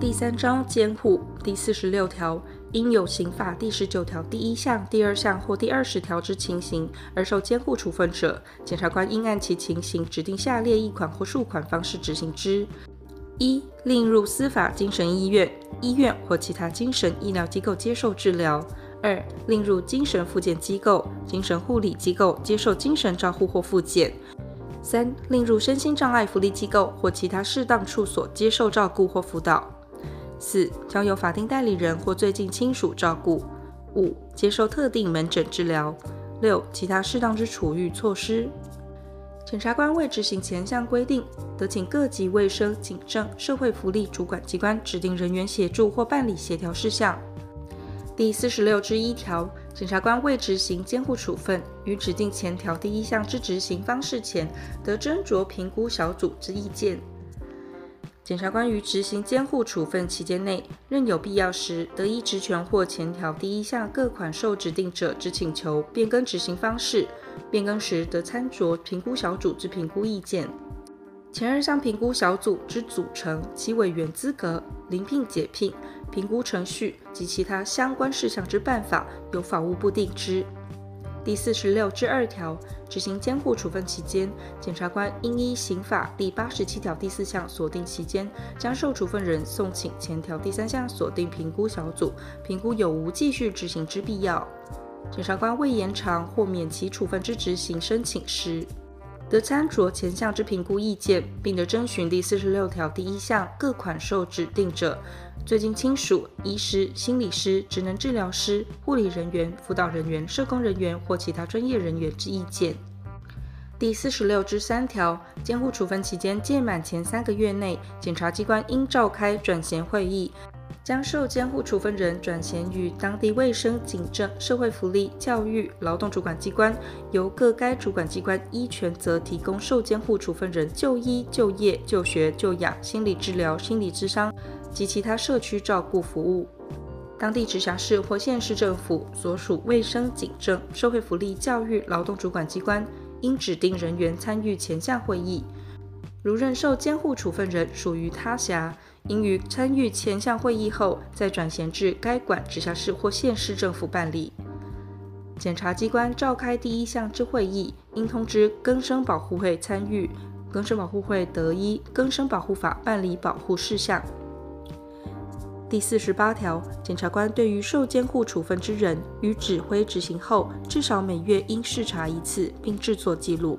第三章监护第四十六条，因有刑法第十九条第一项、第二项或第二十条之情形而受监护处分者，检察官应按其情形指定下列一款或数款方式执行之：一、令入司法精神医院、医院或其他精神医疗机构接受治疗；二、令入精神复健机构、精神护理机构接受精神照护或复健。三、令入身心障碍福利机构或其他适当处所接受照顾或辅导；四、交由法定代理人或最近亲属照顾；五、接受特定门诊治疗；六、其他适当之处遇措施。检察官为执行前项规定，得请各级卫生、警政、社会福利主管机关指定人员协助或办理协调事项。第四十六之一条。检察官为执行监护处分，于指定前条第一项之执行方式前，得斟酌评估小组之意见。检察官于执行监护处分期间内，任有必要时，得依职权或前条第一项各款受指定者之请求，变更执行方式。变更时，得参酌评估小组之评估意见。前二项评估小组之组成、其委员资格、临聘解聘、评估程序及其他相关事项之办法，由法务部定之。第四十六之二条，执行监护处分期间，检察官应依刑法第八十七条第四项锁定期间，将受处分人送请前条第三项锁定评估小组，评估有无继续执行之必要。检察官为延长或免其处分之执行申请时，得参酌前项之评估意见，并得征询第四十六条第一项各款受指定者最近亲属、医师、心理师、职能治疗师、护理人员、辅导人员、社工人员或其他专业人员之意见。第四十六之三条，监护处分期间届满前三个月内，检察机关应召开转衔会议。将受监护处分人转衔于当地卫生、警政、社会福利、教育、劳动主管机关，由各该主管机关依权责提供受监护处分人就医、就业、就学、就养、心理治疗、心理咨商及其他社区照顾服务。当地直辖市或县市政府所属卫生、警政、社会福利、教育、劳动主管机关应指定人员参与前项会议。如认受监护处分人属于他辖，应于参与前项会议后，再转衔至该管直辖市或县市政府办理。检察机关召开第一项之会议，应通知更生保护会参与，更生保护会得依更生保护法办理保护事项。第四十八条，检察官对于受监护处分之人，于指挥执行后，至少每月应视察一次，并制作记录。